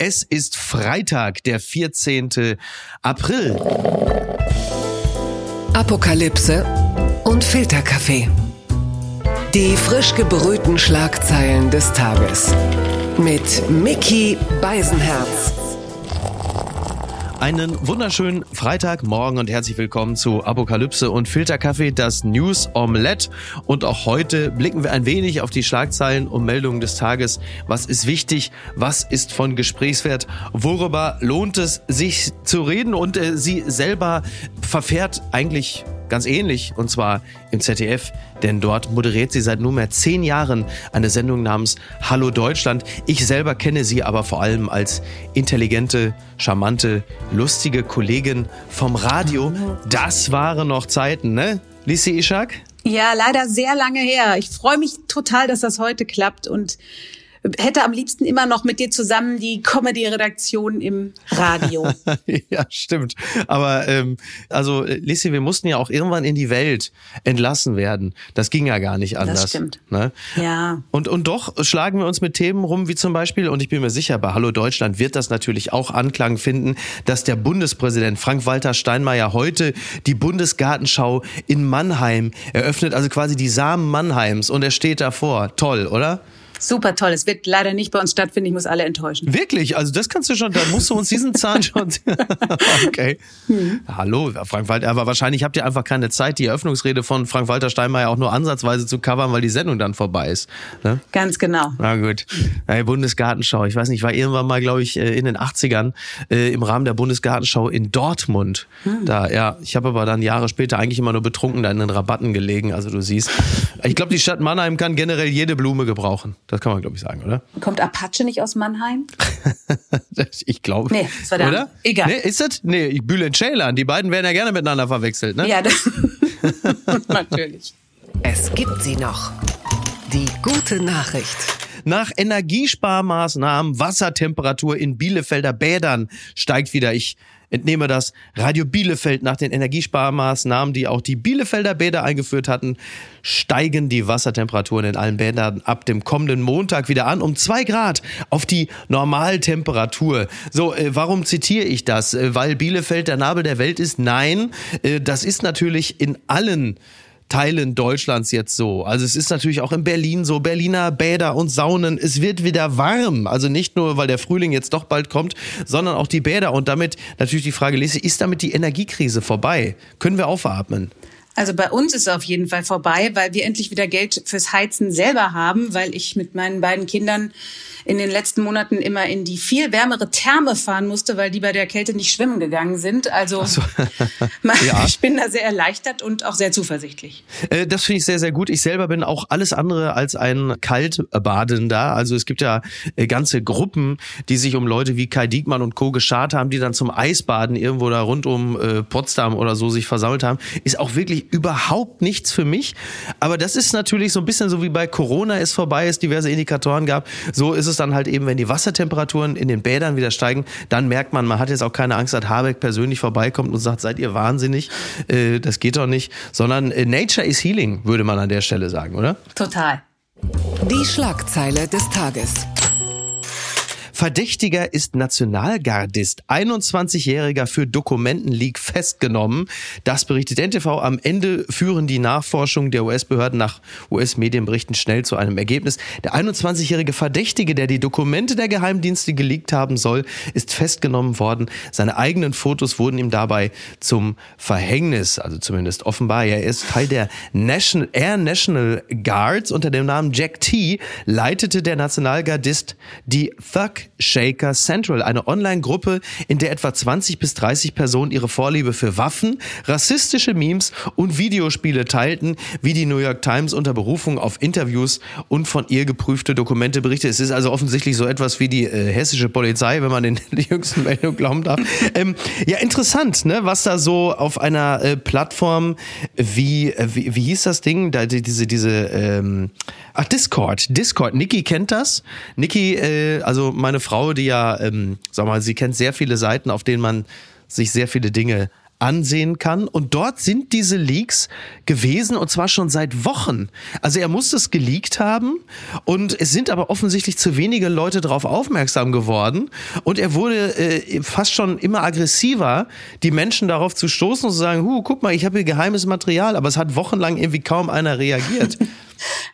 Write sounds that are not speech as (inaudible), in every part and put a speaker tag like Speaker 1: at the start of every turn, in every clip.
Speaker 1: Es ist Freitag, der 14. April.
Speaker 2: Apokalypse und Filterkaffee. Die frisch gebrühten Schlagzeilen des Tages. Mit Mickey Beisenherz.
Speaker 1: Einen wunderschönen Freitagmorgen und herzlich willkommen zu Apokalypse und Filterkaffee, das News Omelette. Und auch heute blicken wir ein wenig auf die Schlagzeilen und Meldungen des Tages. Was ist wichtig? Was ist von Gesprächswert? Worüber lohnt es sich zu reden? Und äh, sie selber verfährt eigentlich ganz ähnlich, und zwar im ZDF, denn dort moderiert sie seit nunmehr zehn Jahren eine Sendung namens Hallo Deutschland. Ich selber kenne sie aber vor allem als intelligente, charmante, lustige Kollegin vom Radio. Das waren noch Zeiten, ne? Lisi Ishak?
Speaker 3: Ja, leider sehr lange her. Ich freue mich total, dass das heute klappt und hätte am liebsten immer noch mit dir zusammen die Comedy-Redaktion im Radio. (laughs)
Speaker 1: ja, stimmt. Aber ähm, also Lissi, wir mussten ja auch irgendwann in die Welt entlassen werden. Das ging ja gar nicht anders.
Speaker 3: Das stimmt.
Speaker 1: Ne?
Speaker 3: Ja.
Speaker 1: Und, und doch schlagen wir uns mit Themen rum, wie zum Beispiel, und ich bin mir sicher, bei Hallo Deutschland wird das natürlich auch Anklang finden, dass der Bundespräsident Frank-Walter Steinmeier heute die Bundesgartenschau in Mannheim eröffnet, also quasi die Samen Mannheims und er steht davor. Toll, oder?
Speaker 3: Super toll. Es wird leider nicht bei uns stattfinden. Ich muss alle enttäuschen.
Speaker 1: Wirklich? Also das kannst du schon, da musst du uns diesen Zahn schon. (laughs) okay. Hm. Hallo, Frank Walter. Aber wahrscheinlich habt ihr einfach keine Zeit, die Eröffnungsrede von Frank-Walter Steinmeier auch nur ansatzweise zu covern, weil die Sendung dann vorbei ist. Ne?
Speaker 3: Ganz genau.
Speaker 1: Na gut. Hey, Bundesgartenschau. Ich weiß nicht, ich war irgendwann mal, glaube ich, äh, in den 80ern äh, im Rahmen der Bundesgartenschau in Dortmund. Hm. Da, ja. Ich habe aber dann Jahre später eigentlich immer nur betrunken da in den Rabatten gelegen. Also du siehst. Ich glaube, die Stadt Mannheim kann generell jede Blume gebrauchen. Das kann man, glaube ich, sagen, oder?
Speaker 3: Kommt Apache nicht aus Mannheim? (laughs)
Speaker 1: ich glaube.
Speaker 3: Nee, das war der.
Speaker 1: Oder?
Speaker 3: Egal.
Speaker 1: Nee, ist das? Nee, Bülent Ceylan. Die beiden werden ja gerne miteinander verwechselt, ne?
Speaker 3: Ja, das (laughs) natürlich.
Speaker 2: Es gibt sie noch. Die gute Nachricht.
Speaker 1: Nach Energiesparmaßnahmen, Wassertemperatur in Bielefelder Bädern steigt wieder. Ich entnehme das Radio Bielefeld nach den Energiesparmaßnahmen, die auch die Bielefelder Bäder eingeführt hatten, steigen die Wassertemperaturen in allen Bädern ab dem kommenden Montag wieder an um zwei Grad auf die Normaltemperatur. So, äh, warum zitiere ich das? Äh, weil Bielefeld der Nabel der Welt ist? Nein, äh, das ist natürlich in allen Teilen Deutschlands jetzt so. Also es ist natürlich auch in Berlin so, Berliner Bäder und Saunen, es wird wieder warm. Also nicht nur, weil der Frühling jetzt doch bald kommt, sondern auch die Bäder. Und damit natürlich die Frage, Lise, ist damit die Energiekrise vorbei? Können wir aufatmen?
Speaker 3: Also bei uns ist es auf jeden Fall vorbei, weil wir endlich wieder Geld fürs Heizen selber haben, weil ich mit meinen beiden Kindern in den letzten Monaten immer in die viel wärmere Therme fahren musste, weil die bei der Kälte nicht schwimmen gegangen sind. Also so. (laughs) ja. ich bin da sehr erleichtert und auch sehr zuversichtlich.
Speaker 1: Äh, das finde ich sehr, sehr gut. Ich selber bin auch alles andere als ein Kaltbadender. Also es gibt ja äh, ganze Gruppen, die sich um Leute wie Kai Diekmann und Co. geschart haben, die dann zum Eisbaden irgendwo da rund um äh, Potsdam oder so sich versammelt haben. Ist auch wirklich überhaupt nichts für mich. Aber das ist natürlich so ein bisschen so wie bei Corona es vorbei ist, diverse Indikatoren gab. So ist es dann halt eben, wenn die Wassertemperaturen in den Bädern wieder steigen, dann merkt man, man hat jetzt auch keine Angst, dass Habeck persönlich vorbeikommt und sagt, seid ihr wahnsinnig? Äh, das geht doch nicht. Sondern äh, Nature is Healing, würde man an der Stelle sagen, oder?
Speaker 3: Total.
Speaker 2: Die Schlagzeile des Tages.
Speaker 1: Verdächtiger ist Nationalgardist. 21-Jähriger für Dokumentenleak festgenommen. Das berichtet NTV. Am Ende führen die Nachforschungen der US-Behörden nach US-Medienberichten schnell zu einem Ergebnis. Der 21-jährige Verdächtige, der die Dokumente der Geheimdienste geleakt haben soll, ist festgenommen worden. Seine eigenen Fotos wurden ihm dabei zum Verhängnis, also zumindest offenbar. Er ist Teil der National, Air National Guards. Unter dem Namen Jack T leitete der Nationalgardist die Thug Shaker Central, eine Online-Gruppe, in der etwa 20 bis 30 Personen ihre Vorliebe für Waffen, rassistische Memes und Videospiele teilten, wie die New York Times unter Berufung auf Interviews und von ihr geprüfte Dokumente berichtet. Es ist also offensichtlich so etwas wie die äh, hessische Polizei, wenn man den (laughs) die jüngsten Meldungen glauben darf. Ähm, ja, interessant, ne, was da so auf einer äh, Plattform wie, äh, wie, wie hieß das Ding, da diese diese ähm, ach Discord, Discord. Niki kennt das. Niki, äh, also meine die ja, ähm, sag mal, sie kennt sehr viele Seiten, auf denen man sich sehr viele Dinge ansehen kann. Und dort sind diese Leaks gewesen und zwar schon seit Wochen. Also er muss es geleakt haben und es sind aber offensichtlich zu wenige Leute darauf aufmerksam geworden und er wurde äh, fast schon immer aggressiver, die Menschen darauf zu stoßen und zu sagen, hu, guck mal, ich habe hier geheimes Material, aber es hat wochenlang irgendwie kaum einer reagiert. (laughs)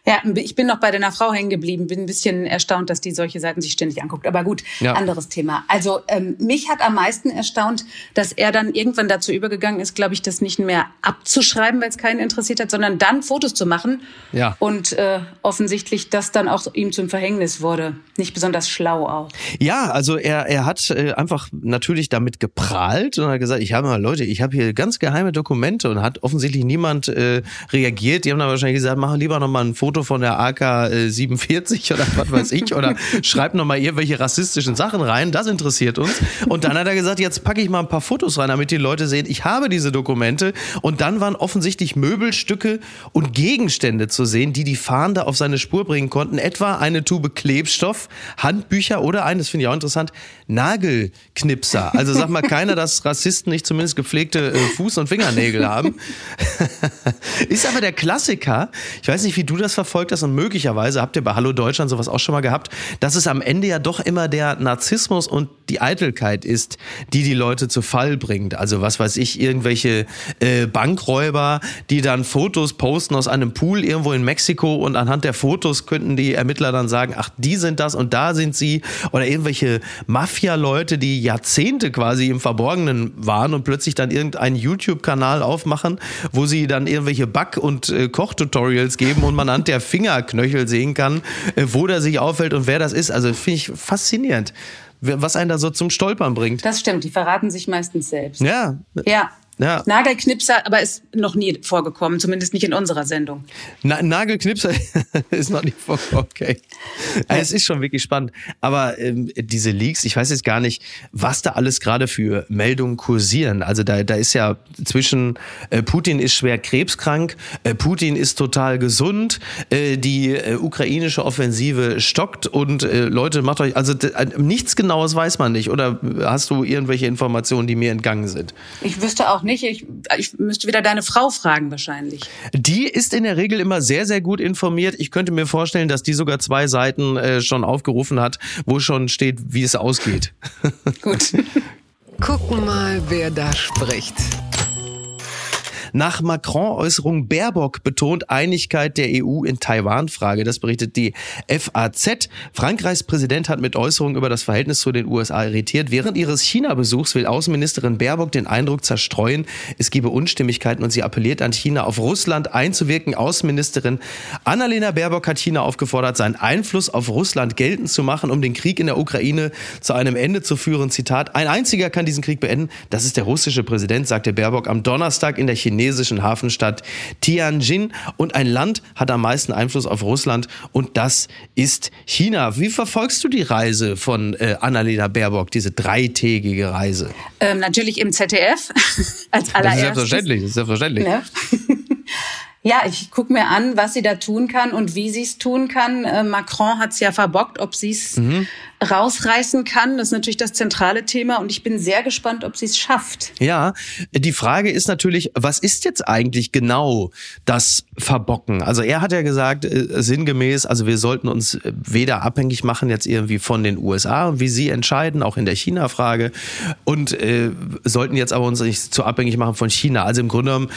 Speaker 3: Ja, ich bin noch bei deiner Frau hängen geblieben, bin ein bisschen erstaunt, dass die solche Seiten sich ständig anguckt. Aber gut, ja. anderes Thema. Also ähm, mich hat am meisten erstaunt, dass er dann irgendwann dazu übergegangen ist, glaube ich, das nicht mehr abzuschreiben, weil es keinen interessiert hat, sondern dann Fotos zu machen.
Speaker 1: Ja.
Speaker 3: Und äh, offensichtlich das dann auch ihm zum Verhängnis wurde. Nicht besonders schlau auch.
Speaker 1: Ja, also er, er hat äh, einfach natürlich damit geprahlt und hat gesagt, ich habe mal Leute, ich habe hier ganz geheime Dokumente und hat offensichtlich niemand äh, reagiert. Die haben dann wahrscheinlich gesagt, mach lieber noch mal ein Foto von der AK 47 oder was weiß ich oder (laughs) schreib noch mal irgendwelche rassistischen Sachen rein, das interessiert uns. Und dann hat er gesagt, jetzt packe ich mal ein paar Fotos rein, damit die Leute sehen, ich habe diese Dokumente. Und dann waren offensichtlich Möbelstücke und Gegenstände zu sehen, die die Fahnder auf seine Spur bringen konnten. Etwa eine Tube Klebstoff, Handbücher oder ein, das finde ich auch interessant, Nagelknipser. Also sag mal keiner, dass Rassisten nicht zumindest gepflegte äh, Fuß- und Fingernägel haben. (laughs) Ist aber der Klassiker. Ich weiß nicht, wie du das verfolgt hast und möglicherweise habt ihr bei Hallo Deutschland sowas auch schon mal gehabt, dass es am Ende ja doch immer der Narzissmus und die Eitelkeit ist, die die Leute zu Fall bringt. Also was weiß ich, irgendwelche äh, Bankräuber, die dann Fotos posten aus einem Pool irgendwo in Mexiko und anhand der Fotos könnten die Ermittler dann sagen, ach, die sind das und da sind sie. Oder irgendwelche Mafia-Leute, die Jahrzehnte quasi im Verborgenen waren und plötzlich dann irgendeinen YouTube-Kanal aufmachen, wo sie dann irgendwelche Back- und äh, Kochtutorials geben und man anhand der Fingerknöchel sehen kann, äh, wo der sich auffällt und wer das ist. Also finde ich faszinierend, was einen da so zum Stolpern bringt.
Speaker 3: Das stimmt, die verraten sich meistens selbst.
Speaker 1: Ja.
Speaker 3: Ja, ja. Nagelknipser, aber ist noch nie vorgekommen, zumindest nicht in unserer Sendung.
Speaker 1: Na, Nagelknipser (laughs) ist noch nie vorgekommen, okay. Ja. Es ist schon wirklich spannend. Aber ähm, diese Leaks, ich weiß jetzt gar nicht, was da alles gerade für Meldungen kursieren. Also da, da ist ja zwischen äh, Putin ist schwer krebskrank, äh, Putin ist total gesund, äh, die äh, ukrainische Offensive stockt und äh, Leute, macht euch, also äh, nichts Genaues weiß man nicht. Oder hast du irgendwelche Informationen, die mir entgangen sind?
Speaker 3: Ich wüsste auch nicht. Ich, ich müsste wieder deine Frau fragen wahrscheinlich.
Speaker 1: Die ist in der Regel immer sehr, sehr gut informiert. Ich könnte mir vorstellen, dass die sogar zwei Seiten äh, schon aufgerufen hat, wo schon steht, wie es ausgeht.
Speaker 3: Gut. (laughs)
Speaker 2: Gucken mal, wer da spricht.
Speaker 1: Nach Macron-Äußerung Baerbock betont Einigkeit der EU in Taiwan-Frage. Das berichtet die FAZ. Frankreichs Präsident hat mit Äußerungen über das Verhältnis zu den USA irritiert. Während ihres China-Besuchs will Außenministerin Baerbock den Eindruck zerstreuen, es gebe Unstimmigkeiten und sie appelliert an China, auf Russland einzuwirken. Außenministerin Annalena Baerbock hat China aufgefordert, seinen Einfluss auf Russland geltend zu machen, um den Krieg in der Ukraine zu einem Ende zu führen. Zitat, ein einziger kann diesen Krieg beenden. Das ist der russische Präsident, sagte Baerbock am Donnerstag in der chinesischen chinesischen Hafenstadt Tianjin. Und ein Land hat am meisten Einfluss auf Russland und das ist China. Wie verfolgst du die Reise von äh, Annalena Baerbock, diese dreitägige Reise?
Speaker 3: Ähm, natürlich im ZDF (laughs) als allererstes. Das ist
Speaker 1: selbstverständlich, das ist selbstverständlich. Ja. (laughs)
Speaker 3: Ja, ich gucke mir an, was sie da tun kann und wie sie es tun kann. Äh, Macron hat es ja verbockt, ob sie es mhm. rausreißen kann. Das ist natürlich das zentrale Thema und ich bin sehr gespannt, ob sie es schafft.
Speaker 1: Ja, die Frage ist natürlich, was ist jetzt eigentlich genau das Verbocken? Also er hat ja gesagt, äh, sinngemäß, also wir sollten uns weder abhängig machen jetzt irgendwie von den USA, wie sie entscheiden, auch in der China-Frage, und äh, sollten jetzt aber uns nicht zu abhängig machen von China. Also im Grunde genommen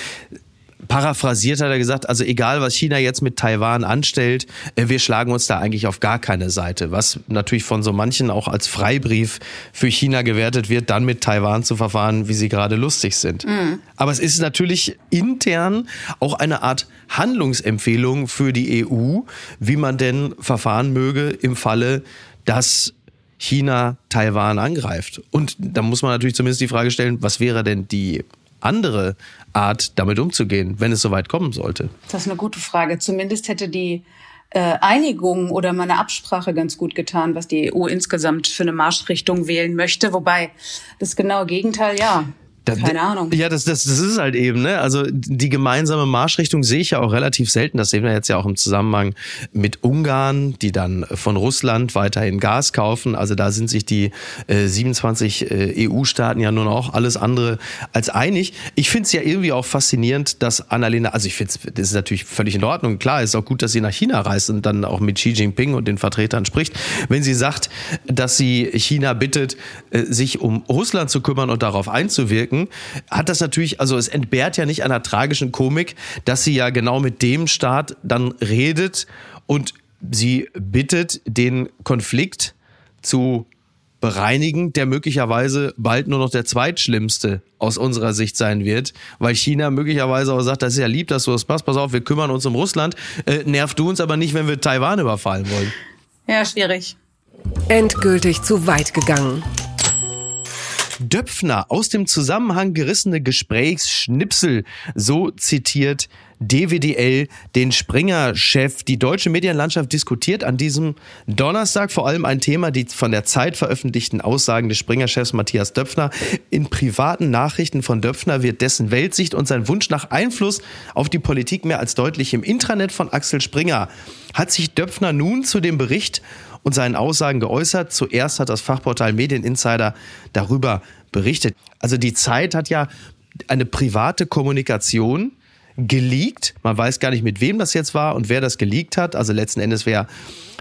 Speaker 1: paraphrasiert hat er gesagt, also egal was China jetzt mit Taiwan anstellt, äh, wir schlagen uns da eigentlich auf gar keine Seite, was natürlich von so manchen auch als Freibrief für China gewertet wird, dann mit Taiwan zu verfahren, wie sie gerade lustig sind. Mhm. Aber es ist natürlich intern auch eine Art Handlungsempfehlung für die EU, wie man denn verfahren möge im Falle, dass China Taiwan angreift. Und da muss man natürlich zumindest die Frage stellen, was wäre denn die andere Art, damit umzugehen, wenn es soweit kommen sollte?
Speaker 3: Das ist eine gute Frage. Zumindest hätte die äh, Einigung oder mal eine Absprache ganz gut getan, was die EU insgesamt für eine Marschrichtung wählen möchte. Wobei das genaue Gegenteil, ja. Keine Ahnung.
Speaker 1: Ja, das, das, das ist halt eben, ne? Also die gemeinsame Marschrichtung sehe ich ja auch relativ selten. Das sehen wir jetzt ja auch im Zusammenhang mit Ungarn, die dann von Russland weiterhin Gas kaufen. Also da sind sich die äh, 27 äh, EU-Staaten ja nun auch alles andere als einig. Ich finde es ja irgendwie auch faszinierend, dass Annalena, also ich finde das ist natürlich völlig in Ordnung. Klar, ist auch gut, dass sie nach China reist und dann auch mit Xi Jinping und den Vertretern spricht. Wenn sie sagt, dass sie China bittet, äh, sich um Russland zu kümmern und darauf einzuwirken, gucken, hat das natürlich, also es entbehrt ja nicht einer tragischen Komik, dass sie ja genau mit dem Staat dann redet und sie bittet, den Konflikt zu bereinigen, der möglicherweise bald nur noch der zweitschlimmste aus unserer Sicht sein wird, weil China möglicherweise auch sagt, das ist ja lieb, dass du das machst, pass auf, wir kümmern uns um Russland, äh, nervt du uns aber nicht, wenn wir Taiwan überfallen wollen.
Speaker 3: Ja, schwierig.
Speaker 2: Endgültig zu weit gegangen.
Speaker 1: Döpfner aus dem Zusammenhang gerissene Gesprächsschnipsel, so zitiert DWDL den Springer-Chef. Die deutsche Medienlandschaft diskutiert an diesem Donnerstag vor allem ein Thema, die von der Zeit veröffentlichten Aussagen des Springer-Chefs Matthias Döpfner. In privaten Nachrichten von Döpfner wird dessen Weltsicht und sein Wunsch nach Einfluss auf die Politik mehr als deutlich. Im Intranet von Axel Springer hat sich Döpfner nun zu dem Bericht und seinen Aussagen geäußert. Zuerst hat das Fachportal Medieninsider darüber berichtet. Also die Zeit hat ja eine private Kommunikation geleakt. Man weiß gar nicht, mit wem das jetzt war und wer das geleakt hat. Also letzten Endes, wer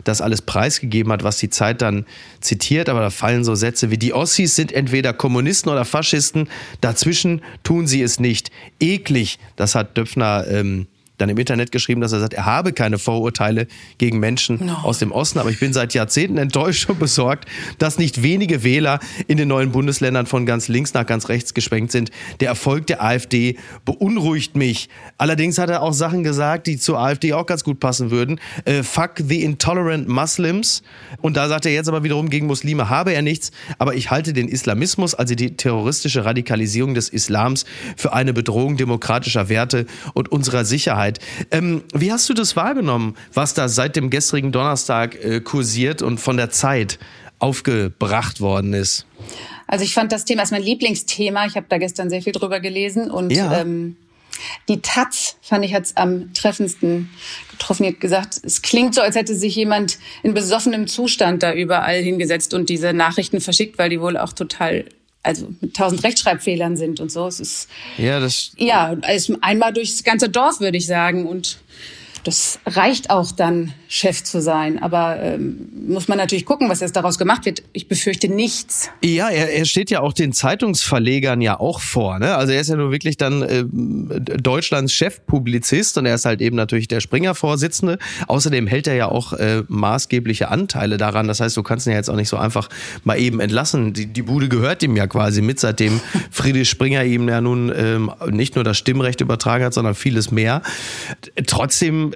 Speaker 1: das alles preisgegeben hat, was die Zeit dann zitiert. Aber da fallen so Sätze wie, die Ossis sind entweder Kommunisten oder Faschisten. Dazwischen tun sie es nicht. Eklig, das hat Döpfner ähm, dann im Internet geschrieben, dass er sagt, er habe keine Vorurteile gegen Menschen no. aus dem Osten. Aber ich bin seit Jahrzehnten enttäuscht und besorgt, dass nicht wenige Wähler in den neuen Bundesländern von ganz links nach ganz rechts geschwenkt sind. Der Erfolg der AfD beunruhigt mich. Allerdings hat er auch Sachen gesagt, die zur AfD auch ganz gut passen würden. Äh, fuck the intolerant Muslims. Und da sagt er jetzt aber wiederum, gegen Muslime habe er nichts. Aber ich halte den Islamismus, also die terroristische Radikalisierung des Islams, für eine Bedrohung demokratischer Werte und unserer Sicherheit. Sicherheit. Ähm, wie hast du das wahrgenommen, was da seit dem gestrigen Donnerstag äh, kursiert und von der Zeit aufgebracht worden ist?
Speaker 3: Also ich fand das Thema ist mein Lieblingsthema. Ich habe da gestern sehr viel drüber gelesen und ja. ähm, die Taz fand ich hat's am treffendsten getroffen. Die hat gesagt, es klingt so, als hätte sich jemand in besoffenem Zustand da überall hingesetzt und diese Nachrichten verschickt, weil die wohl auch total also mit tausend Rechtschreibfehlern sind und so. Es ist
Speaker 1: ja das
Speaker 3: ja einmal durchs ganze Dorf würde ich sagen und das reicht auch dann, Chef zu sein. Aber ähm, muss man natürlich gucken, was jetzt daraus gemacht wird. Ich befürchte nichts.
Speaker 1: Ja, er, er steht ja auch den Zeitungsverlegern ja auch vor. Ne? Also er ist ja nur wirklich dann äh, Deutschlands Chefpublizist und er ist halt eben natürlich der Springer-Vorsitzende. Außerdem hält er ja auch äh, maßgebliche Anteile daran. Das heißt, du kannst ihn ja jetzt auch nicht so einfach mal eben entlassen. Die, die Bude gehört ihm ja quasi mit, seitdem (laughs) Friedrich Springer ihm ja nun ähm, nicht nur das Stimmrecht übertragen hat, sondern vieles mehr. Trotzdem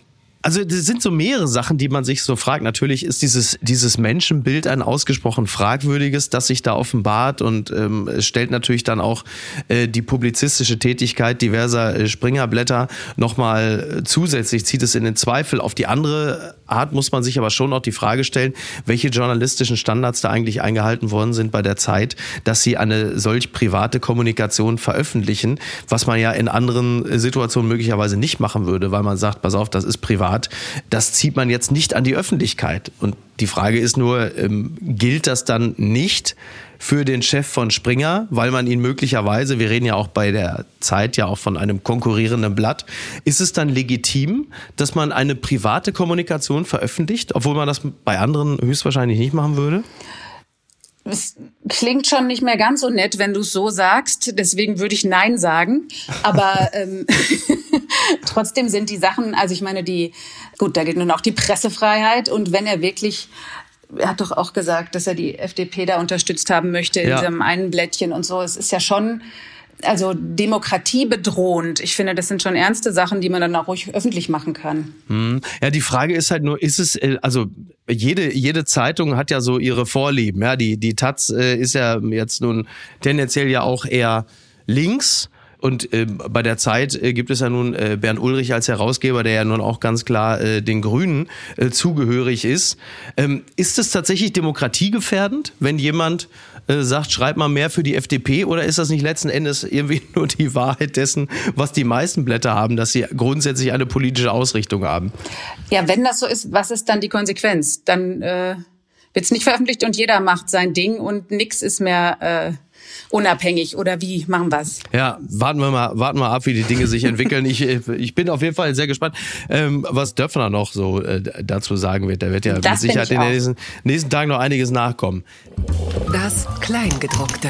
Speaker 1: also das sind so mehrere Sachen, die man sich so fragt. Natürlich ist dieses, dieses Menschenbild ein ausgesprochen fragwürdiges, das sich da offenbart und ähm, stellt natürlich dann auch äh, die publizistische Tätigkeit diverser äh, Springerblätter nochmal äh, zusätzlich, zieht es in den Zweifel. Auf die andere Art muss man sich aber schon auch die Frage stellen, welche journalistischen Standards da eigentlich eingehalten worden sind bei der Zeit, dass sie eine solch private Kommunikation veröffentlichen, was man ja in anderen Situationen möglicherweise nicht machen würde, weil man sagt, pass auf, das ist privat. Das zieht man jetzt nicht an die Öffentlichkeit. Und die Frage ist nur, ähm, gilt das dann nicht für den Chef von Springer, weil man ihn möglicherweise, wir reden ja auch bei der Zeit ja auch von einem konkurrierenden Blatt, ist es dann legitim, dass man eine private Kommunikation veröffentlicht, obwohl man das bei anderen höchstwahrscheinlich nicht machen würde?
Speaker 3: Es klingt schon nicht mehr ganz so nett, wenn du es so sagst. Deswegen würde ich Nein sagen. Aber (laughs) ähm, (laughs) trotzdem sind die Sachen, also ich meine, die, gut, da geht nun auch die Pressefreiheit. Und wenn er wirklich er hat doch auch gesagt, dass er die FDP da unterstützt haben möchte in ja. diesem einen Blättchen und so. Es ist ja schon also Demokratie bedrohend. Ich finde, das sind schon ernste Sachen, die man dann auch ruhig öffentlich machen kann.
Speaker 1: Hm. Ja, die Frage ist halt nur, ist es, äh, also jede, jede Zeitung hat ja so ihre Vorlieben. Ja, die, die Taz äh, ist ja jetzt nun tendenziell ja auch eher links Und äh, bei der Zeit äh, gibt es ja nun äh, Bernd Ulrich als Herausgeber, der ja nun auch ganz klar äh, den Grünen äh, zugehörig ist. Ähm, ist es tatsächlich demokratiegefährdend, wenn jemand äh, sagt, schreib mal mehr für die FDP oder ist das nicht letzten Endes irgendwie (laughs) nur die Wahrheit dessen, was die meisten Blätter haben, dass sie grundsätzlich eine politische Ausrichtung haben?
Speaker 3: Ja, wenn das so ist, was ist dann die Konsequenz? Dann äh, wird es nicht veröffentlicht und jeder macht sein Ding und nichts ist mehr äh, unabhängig oder wie machen wir's?
Speaker 1: Ja, warten wir mal, warten wir ab, wie die Dinge sich entwickeln. ich, ich bin auf jeden Fall sehr gespannt, ähm, was Döpfner noch so äh, dazu sagen wird. Da wird ja das mit Sicherheit in den nächsten, nächsten Tagen noch einiges nachkommen.
Speaker 2: Das Kleingedruckte.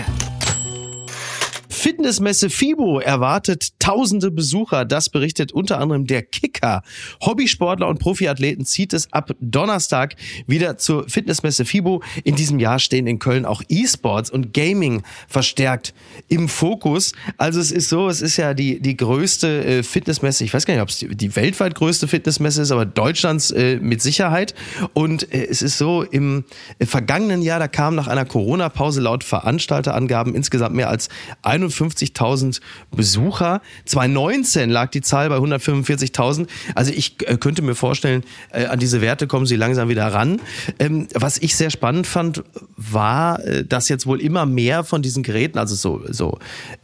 Speaker 1: Fitnessmesse FIBO erwartet tausende Besucher. Das berichtet unter anderem der Kicker. Hobbysportler und Profiathleten zieht es ab Donnerstag wieder zur Fitnessmesse FIBO. In diesem Jahr stehen in Köln auch E-Sports und Gaming verstärkt im Fokus. Also es ist so, es ist ja die, die größte äh, Fitnessmesse. Ich weiß gar nicht, ob es die, die weltweit größte Fitnessmesse ist, aber Deutschlands äh, mit Sicherheit. Und äh, es ist so, im vergangenen Jahr, da kam nach einer Corona-Pause laut Veranstalterangaben insgesamt mehr als 41 150.000 Besucher. 2019 lag die Zahl bei 145.000. Also ich äh, könnte mir vorstellen, äh, an diese Werte kommen sie langsam wieder ran. Ähm, was ich sehr spannend fand, war, äh, dass jetzt wohl immer mehr von diesen Geräten, also so, so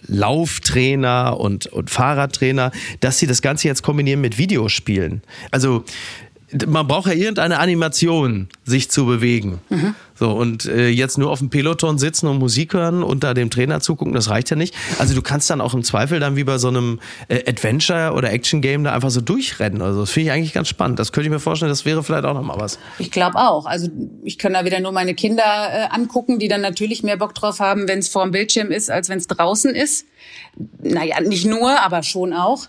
Speaker 1: Lauftrainer und, und Fahrradtrainer, dass sie das Ganze jetzt kombinieren mit Videospielen. Also man braucht ja irgendeine Animation, sich zu bewegen. Mhm. So, und äh, jetzt nur auf dem Peloton sitzen und Musik hören und da dem Trainer zugucken, das reicht ja nicht. Also du kannst dann auch im Zweifel dann wie bei so einem äh, Adventure- oder Action-Game da einfach so durchrennen. Also das finde ich eigentlich ganz spannend. Das könnte ich mir vorstellen, das wäre vielleicht auch nochmal was.
Speaker 3: Ich glaube auch. Also ich kann da wieder nur meine Kinder äh, angucken, die dann natürlich mehr Bock drauf haben, wenn es vor dem Bildschirm ist, als wenn es draußen ist. Naja, nicht nur, aber schon auch.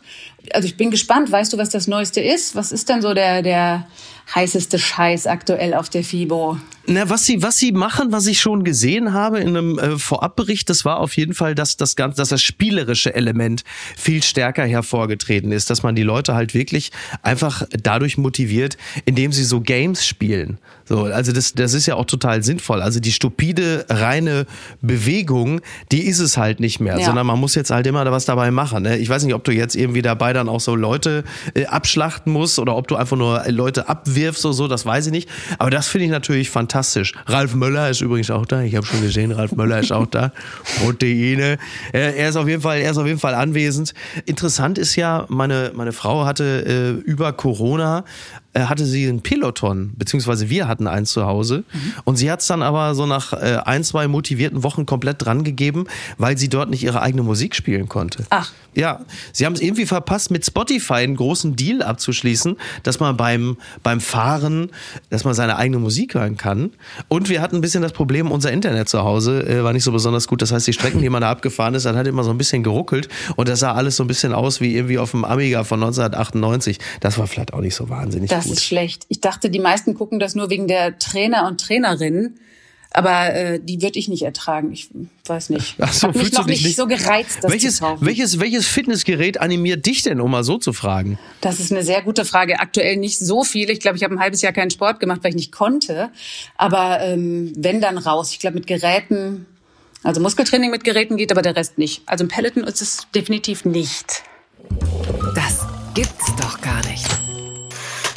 Speaker 3: Also ich bin gespannt. Weißt du, was das Neueste ist? Was ist denn so der, der heißeste Scheiß aktuell auf der FIBO?
Speaker 1: Na, was sie, was sie machen, was ich schon gesehen habe in einem äh, Vorabbericht, das war auf jeden Fall, dass das ganze, dass das spielerische Element viel stärker hervorgetreten ist, dass man die Leute halt wirklich einfach dadurch motiviert, indem sie so Games spielen. So, also das, das ist ja auch total sinnvoll. Also die stupide, reine Bewegung, die ist es halt nicht mehr, ja. sondern man muss jetzt halt immer da was dabei machen. Ne? Ich weiß nicht, ob du jetzt irgendwie dabei dann auch so Leute äh, abschlachten musst oder ob du einfach nur Leute abwirfst oder so, das weiß ich nicht. Aber das finde ich natürlich fantastisch fantastisch. Ralf Möller ist übrigens auch da. Ich habe schon gesehen, Ralf Möller ist auch da. Proteine. Er ist auf jeden Fall, er ist auf jeden Fall anwesend. Interessant ist ja, meine, meine Frau hatte äh, über Corona äh, hatte sie ein Peloton, beziehungsweise wir hatten eins zu Hause. Mhm. Und sie hat es dann aber so nach äh, ein, zwei motivierten Wochen komplett drangegeben, weil sie dort nicht ihre eigene Musik spielen konnte.
Speaker 3: Ach.
Speaker 1: Ja, sie haben es irgendwie verpasst, mit Spotify einen großen Deal abzuschließen, dass man beim, beim Fahren, dass man seine eigene Musik hören kann. Und wir hatten ein bisschen das Problem, unser Internet zu Hause äh, war nicht so besonders gut. Das heißt, die Strecken, die man da abgefahren ist, dann hat immer so ein bisschen geruckelt. Und das sah alles so ein bisschen aus wie irgendwie auf dem Amiga von 1998. Das war vielleicht auch nicht so wahnsinnig
Speaker 3: das
Speaker 1: gut.
Speaker 3: ist schlecht. Ich dachte, die meisten gucken das nur wegen der Trainer und Trainerinnen. Aber äh, die würde ich nicht ertragen. Ich weiß nicht.
Speaker 1: Ach so,
Speaker 3: Hat mich noch nicht, nicht so gereizt, das
Speaker 1: welches,
Speaker 3: zu kaufen.
Speaker 1: Welches, welches Fitnessgerät animiert dich denn, um mal so zu fragen?
Speaker 3: Das ist eine sehr gute Frage. Aktuell nicht so viel. Ich glaube, ich habe ein halbes Jahr keinen Sport gemacht, weil ich nicht konnte. Aber ähm, wenn dann raus. Ich glaube, mit Geräten, also Muskeltraining mit Geräten geht, aber der Rest nicht. Also ein Peloton ist es definitiv nicht.
Speaker 2: Das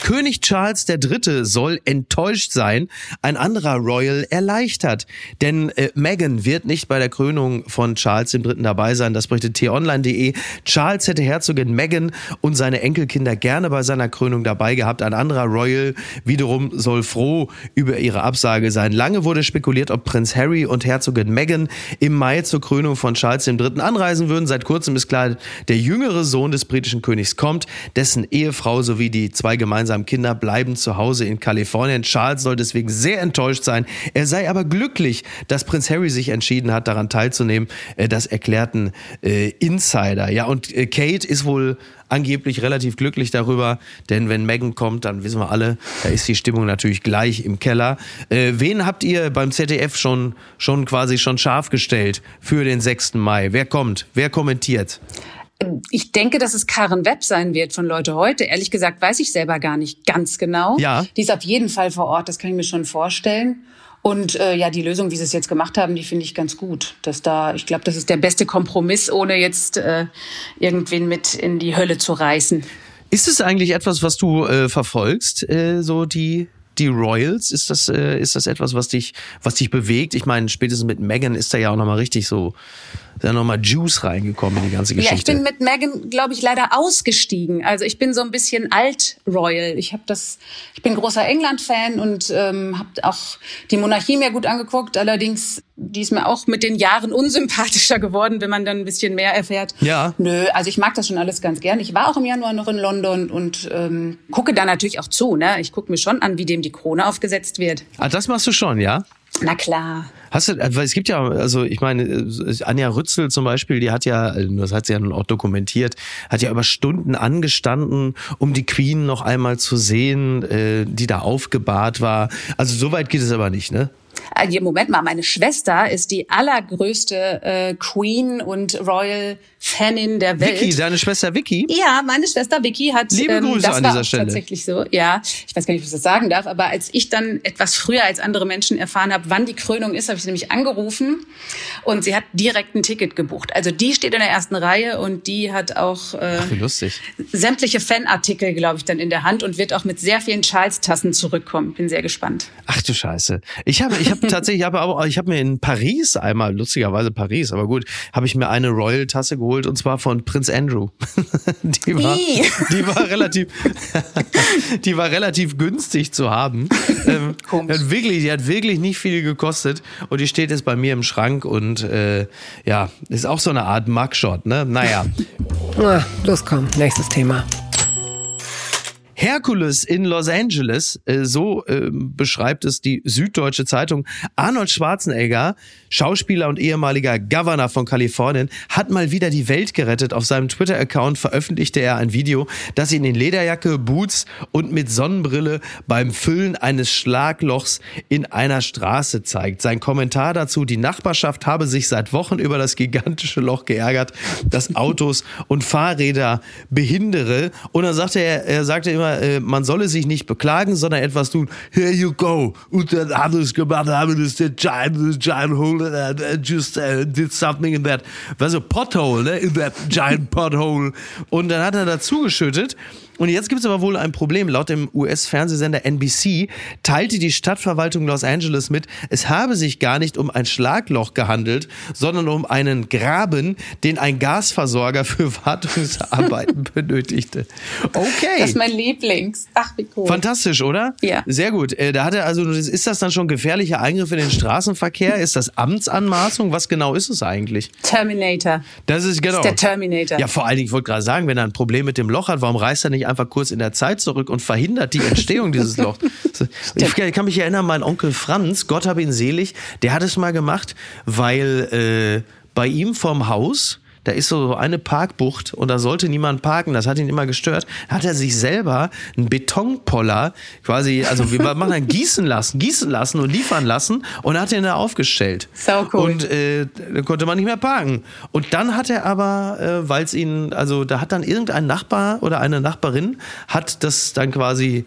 Speaker 1: König Charles III. soll enttäuscht sein, ein anderer Royal erleichtert. Denn äh, Meghan wird nicht bei der Krönung von Charles III. dabei sein. Das berichtet t-online.de. Charles hätte Herzogin Meghan und seine Enkelkinder gerne bei seiner Krönung dabei gehabt. Ein anderer Royal wiederum soll froh über ihre Absage sein. Lange wurde spekuliert, ob Prinz Harry und Herzogin Meghan im Mai zur Krönung von Charles III. anreisen würden. Seit kurzem ist klar, der jüngere Sohn des britischen Königs kommt, dessen Ehefrau sowie die zwei gemeinsamen gemeinsamen Kinder bleiben zu Hause in Kalifornien. Charles soll deswegen sehr enttäuscht sein. Er sei aber glücklich, dass Prinz Harry sich entschieden hat, daran teilzunehmen. Äh, das erklärten äh, Insider. Ja, und äh, Kate ist wohl angeblich relativ glücklich darüber, denn wenn Megan kommt, dann wissen wir alle, da ist die Stimmung natürlich gleich im Keller. Äh, wen habt ihr beim ZDF schon, schon quasi schon scharf gestellt für den 6. Mai? Wer kommt? Wer kommentiert?
Speaker 3: Ich denke, dass es Karen Webb sein wird von Leute heute. Ehrlich gesagt weiß ich selber gar nicht ganz genau.
Speaker 1: Ja.
Speaker 3: Die ist auf jeden Fall vor Ort, das kann ich mir schon vorstellen. Und äh, ja, die Lösung, wie sie es jetzt gemacht haben, die finde ich ganz gut. Dass da, ich glaube, das ist der beste Kompromiss, ohne jetzt äh, irgendwen mit in die Hölle zu reißen.
Speaker 1: Ist es eigentlich etwas, was du äh, verfolgst, äh, so die die Royals? Ist das, äh, ist das etwas, was dich, was dich bewegt? Ich meine, spätestens mit Megan ist da ja auch nochmal richtig so, ja nochmal Juice reingekommen in die ganze Geschichte.
Speaker 3: Ja, ich bin mit Megan, glaube ich, leider ausgestiegen. Also ich bin so ein bisschen alt-Royal. Ich habe das, ich bin großer England-Fan und ähm, habe auch die Monarchie mir gut angeguckt. Allerdings, die ist mir auch mit den Jahren unsympathischer geworden, wenn man dann ein bisschen mehr erfährt.
Speaker 1: Ja.
Speaker 3: Nö, also ich mag das schon alles ganz gern. Ich war auch im Januar noch in London und ähm, gucke da natürlich auch zu. Ne? Ich gucke mir schon an, wie dem die Krone aufgesetzt wird.
Speaker 1: Ah, das machst du schon, ja?
Speaker 3: Na klar.
Speaker 1: Hast du, weil es gibt ja, also ich meine, äh, Anja Rützel zum Beispiel, die hat ja, äh, das hat sie ja nun auch dokumentiert, hat ja über Stunden angestanden, um die Queen noch einmal zu sehen, äh, die da aufgebahrt war. Also so weit geht es aber nicht, ne?
Speaker 3: Also, Moment mal, meine Schwester ist die allergrößte äh, Queen und Royal Fanin der Welt.
Speaker 1: Vicky, deine Schwester Vicky?
Speaker 3: Ja, meine Schwester Vicky hat.
Speaker 1: Liebe
Speaker 3: ähm,
Speaker 1: Grüße
Speaker 3: das
Speaker 1: an
Speaker 3: war
Speaker 1: dieser Stelle.
Speaker 3: Tatsächlich so, ja. Ich weiß gar nicht, ob ich das sagen darf, aber als ich dann etwas früher als andere Menschen erfahren habe, wann die Krönung ist, habe ich sie nämlich angerufen und sie hat direkt ein Ticket gebucht. Also die steht in der ersten Reihe und die hat auch äh,
Speaker 1: Ach,
Speaker 3: sämtliche Fanartikel, glaube ich, dann in der Hand und wird auch mit sehr vielen Charles-Tassen zurückkommen. Bin sehr gespannt.
Speaker 1: Ach du Scheiße. Ich habe, ich habe tatsächlich, ich habe auch, ich habe mir in Paris einmal, lustigerweise Paris, aber gut, habe ich mir eine Royal-Tasse geholt und zwar von Prinz Andrew. (laughs) die war, die war relativ, (laughs) die war relativ günstig zu haben. Ähm,
Speaker 3: Komisch.
Speaker 1: Hat wirklich, die hat wirklich nicht viel gekostet und die steht jetzt bei mir im Schrank und äh, ja, ist auch so eine Art Mugshot, ne? Naja.
Speaker 2: Ah, los komm, nächstes Thema.
Speaker 1: Herkules in Los Angeles, äh, so äh, beschreibt es die Süddeutsche Zeitung. Arnold Schwarzenegger, Schauspieler und ehemaliger Governor von Kalifornien, hat mal wieder die Welt gerettet. Auf seinem Twitter-Account veröffentlichte er ein Video, das ihn in Lederjacke, Boots und mit Sonnenbrille beim Füllen eines Schlaglochs in einer Straße zeigt. Sein Kommentar dazu, die Nachbarschaft habe sich seit Wochen über das gigantische Loch geärgert, das Autos und Fahrräder behindere. Und dann sagte er, er sagte immer, äh, man solle sich nicht beklagen, sondern etwas tun. Here you go. Und dann haben es gemacht, haben es the giant, the giant hole and, and just uh, did something in that, was a pothole, ne? In that giant pothole. Und dann hat er dazu geschüttet. Und jetzt gibt es aber wohl ein Problem. Laut dem US-Fernsehsender NBC teilte die Stadtverwaltung Los Angeles mit, es habe sich gar nicht um ein Schlagloch gehandelt, sondern um einen Graben, den ein Gasversorger für (laughs) Wartungsarbeiten benötigte. Okay.
Speaker 3: Das ist mein Lieblings. Ach, wie cool.
Speaker 1: Fantastisch, oder?
Speaker 3: Ja.
Speaker 1: Sehr gut. Äh, Da hat er also, ist das dann schon gefährlicher Eingriff in den Straßenverkehr? Ist das Amtsanmaßung? Was genau ist es eigentlich?
Speaker 3: Terminator.
Speaker 1: Das ist genau.
Speaker 3: Das ist der Terminator.
Speaker 1: Ja, vor allen Dingen, ich wollte gerade sagen, wenn er ein Problem mit dem Loch hat, warum reißt er nicht einfach kurz in der Zeit zurück und verhindert die Entstehung (laughs) dieses Lochs? Ich kann mich erinnern, mein Onkel Franz, Gott hab ihn selig, der hat es mal gemacht, weil äh, bei ihm vorm Haus da ist so eine Parkbucht und da sollte niemand parken, das hat ihn immer gestört. Da hat er sich selber einen Betonpoller quasi, also wir (laughs) machen dann gießen lassen, gießen lassen und liefern lassen und hat den da aufgestellt.
Speaker 3: Sau cool.
Speaker 1: Und äh, da konnte man nicht mehr parken. Und dann hat er aber, äh, weil es ihn, also da hat dann irgendein Nachbar oder eine Nachbarin hat das dann quasi,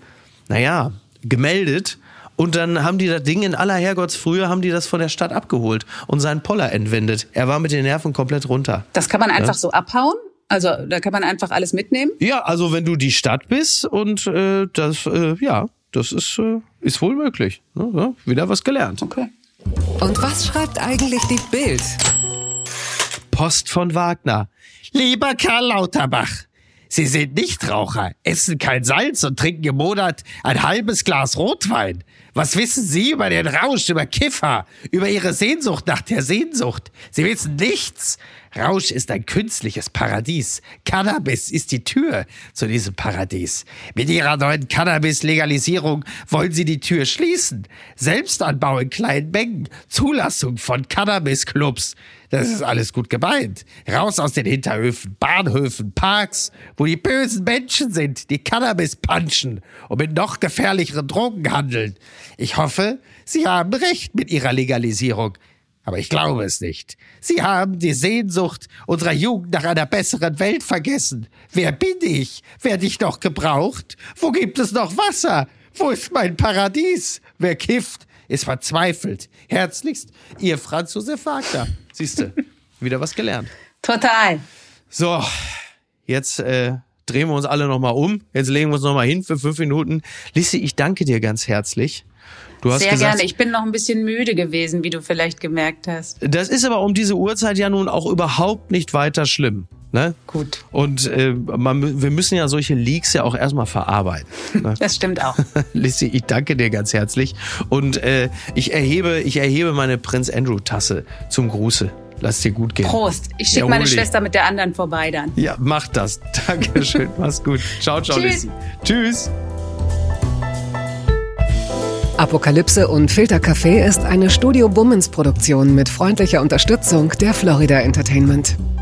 Speaker 1: naja, gemeldet. Und dann haben die das Ding in aller Herrgottsfrühe, haben die das von der Stadt abgeholt und seinen Poller entwendet. Er war mit den Nerven komplett runter.
Speaker 3: Das kann man einfach so abhauen? Also da kann man einfach alles mitnehmen?
Speaker 1: Ja, also wenn du die Stadt bist und äh, das, äh, ja, das ist, äh, ist wohl möglich. Ne? Ja, wieder was gelernt.
Speaker 3: Okay.
Speaker 2: Und was schreibt eigentlich die Bild?
Speaker 1: Post von Wagner. Lieber Karl Lauterbach, Sie sind Nichtraucher, essen kein Salz und trinken im Monat ein halbes Glas Rotwein. Was wissen Sie über den Rausch, über Kiffer, über Ihre Sehnsucht nach der Sehnsucht? Sie wissen nichts. Rausch ist ein künstliches Paradies. Cannabis ist die Tür zu diesem Paradies. Mit Ihrer neuen Cannabis-Legalisierung wollen Sie die Tür schließen. Selbstanbau in kleinen Mengen, Zulassung von Cannabis-Clubs. Das ist alles gut gemeint. Raus aus den Hinterhöfen, Bahnhöfen, Parks, wo die bösen Menschen sind, die Cannabis punchen und mit noch gefährlicheren Drogen handeln. Ich hoffe, Sie haben recht mit Ihrer Legalisierung. Aber ich glaube es nicht. Sie haben die Sehnsucht unserer Jugend nach einer besseren Welt vergessen. Wer bin ich? Werde ich noch gebraucht? Wo gibt es noch Wasser? Wo ist mein Paradies? Wer kifft, ist verzweifelt. Herzlichst, Ihr Franz Josef Wagner. Siehst du, wieder was gelernt.
Speaker 3: Total.
Speaker 1: So, jetzt äh, drehen wir uns alle nochmal um. Jetzt legen wir uns nochmal hin für fünf Minuten. Lissi, ich danke dir ganz herzlich.
Speaker 3: Du hast Sehr gesagt, gerne. Ich bin noch ein bisschen müde gewesen, wie du vielleicht gemerkt hast.
Speaker 1: Das ist aber um diese Uhrzeit ja nun auch überhaupt nicht weiter schlimm. Ne?
Speaker 3: Gut.
Speaker 1: Und äh, man, wir müssen ja solche Leaks ja auch erstmal verarbeiten.
Speaker 3: Ne? (laughs) Das stimmt auch. (laughs)
Speaker 1: Lissi, ich danke dir ganz herzlich. Und äh, ich erhebe, ich erhebe meine Prinz Andrew Tasse zum Gruße. Lass dir gut gehen.
Speaker 3: Prost. Ich schicke meine Schwester mit der anderen vorbei dann.
Speaker 1: Ja, mach das. (laughs) Dankeschön. Mach's gut. Ciao, ciao, Tschüss. Lissi. Tschüss.
Speaker 2: Apokalypse und Filtercafé ist eine Studio Bummens Produktion mit freundlicher Unterstützung der Florida Entertainment.